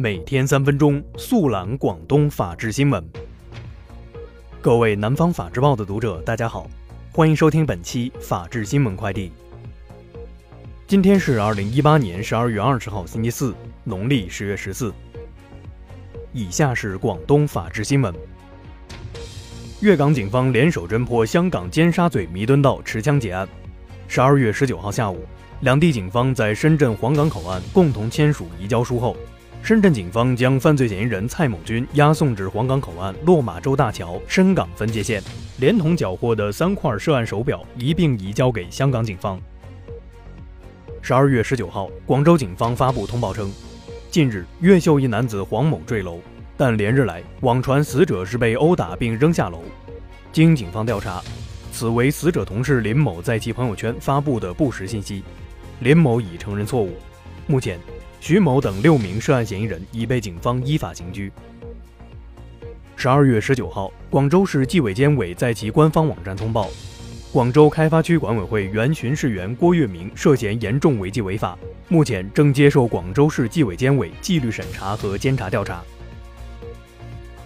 每天三分钟速览广东法治新闻。各位南方法制报的读者，大家好，欢迎收听本期法治新闻快递。今天是二零一八年十二月二十号，星期四，农历十月十四。以下是广东法治新闻：粤港警方联手侦破香港尖沙咀弥敦道持枪劫案。十二月十九号下午。两地警方在深圳黄岗口岸共同签署移交书后，深圳警方将犯罪嫌疑人蔡某军押送至黄岗口岸落马洲大桥深港分界线，连同缴获的三块涉案手表一并移交给香港警方。十二月十九号，广州警方发布通报称，近日越秀一男子黄某坠楼，但连日来网传死者是被殴打并扔下楼。经警方调查，此为死者同事林某在其朋友圈发布的不实信息。林某已承认错误。目前，徐某等六名涉案嫌疑人已被警方依法刑拘。十二月十九号，广州市纪委监委在其官方网站通报，广州开发区管委会原巡视员郭月明涉嫌严重违纪违法，目前正接受广州市纪委监委纪律审查和监察调查。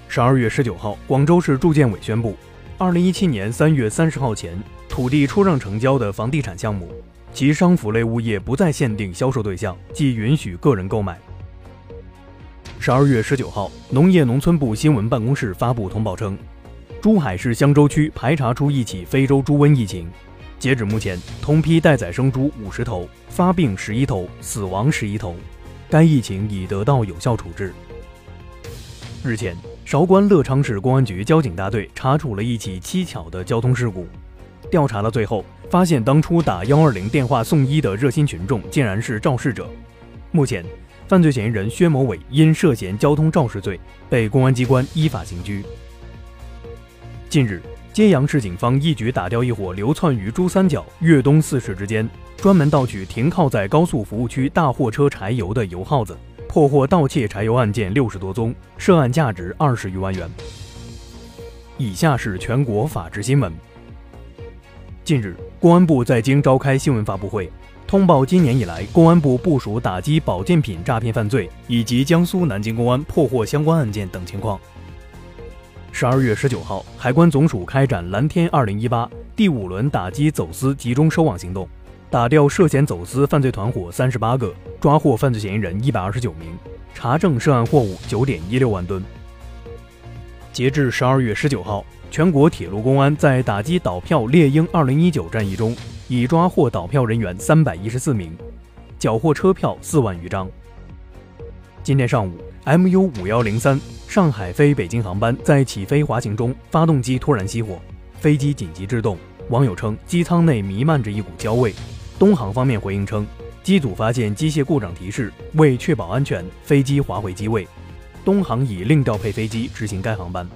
十二月十九号，广州市住建委宣布，二零一七年三月三十号前，土地出让成交的房地产项目。其商服类物业不再限定销售对象，即允许个人购买。十二月十九号，农业农村部新闻办公室发布通报称，珠海市香洲区排查出一起非洲猪瘟疫情，截止目前，同批待宰生猪五十头，发病十一头，死亡十一头，该疫情已得到有效处置。日前，韶关乐昌市公安局交警大队查处了一起蹊跷的交通事故。调查到最后，发现当初打幺二零电话送医的热心群众竟然是肇事者。目前，犯罪嫌疑人薛某伟因涉嫌交通肇事罪被公安机关依法刑拘。近日，揭阳市警方一举打掉一伙流窜于珠三角、粤东四市之间，专门盗取停靠在高速服务区大货车柴油的油耗子，破获盗窃柴油案件六十多宗，涉案价值二十余万元。以下是全国法制新闻。近日，公安部在京召开新闻发布会，通报今年以来公安部部署打击保健品诈骗犯罪以及江苏南京公安破获相关案件等情况。十二月十九号，海关总署开展“蓝天二零一八”第五轮打击走私集中收网行动，打掉涉嫌走私犯罪团伙三十八个，抓获犯罪嫌疑人一百二十九名，查证涉案货物九点一六万吨。截至十二月十九号。全国铁路公安在打击倒票猎鹰二零一九战役中，已抓获倒票人员三百一十四名，缴获车票四万余张。今天上午，MU 五幺零三上海飞北京航班在起飞滑行中，发动机突然熄火，飞机紧急制动。网友称机舱内弥漫着一股焦味。东航方面回应称，机组发现机械故障提示，为确保安全，飞机滑回机位。东航已另调配飞机执行该航班。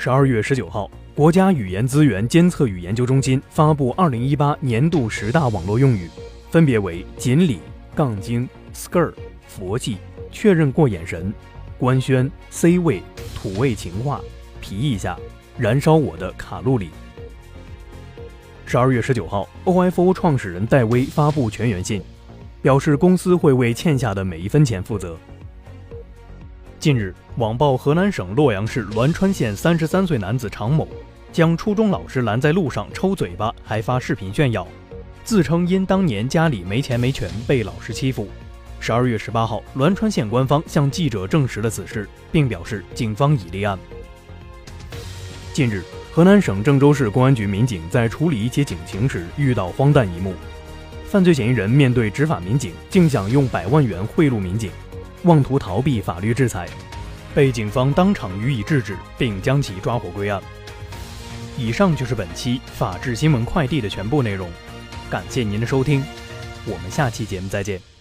十二月十九号，国家语言资源监测与研究中心发布二零一八年度十大网络用语，分别为“锦鲤”“杠精”“ skr”“ 佛系”“确认过眼神”“官宣”“ C 位”“土味情话”“皮一下”“燃烧我的卡路里”。十二月十九号，OFO 创始人戴威发布全员信，表示公司会为欠下的每一分钱负责。近日，网曝河南省洛阳市栾川县三十三岁男子常某将初中老师拦在路上抽嘴巴，还发视频炫耀，自称因当年家里没钱没权被老师欺负。十二月十八号，栾川县官方向记者证实了此事，并表示警方已立案。近日，河南省郑州市公安局民警在处理一起警情时遇到荒诞一幕：犯罪嫌疑人面对执法民警，竟想用百万元贿赂民警。妄图逃避法律制裁，被警方当场予以制止，并将其抓获归案。以上就是本期法治新闻快递的全部内容，感谢您的收听，我们下期节目再见。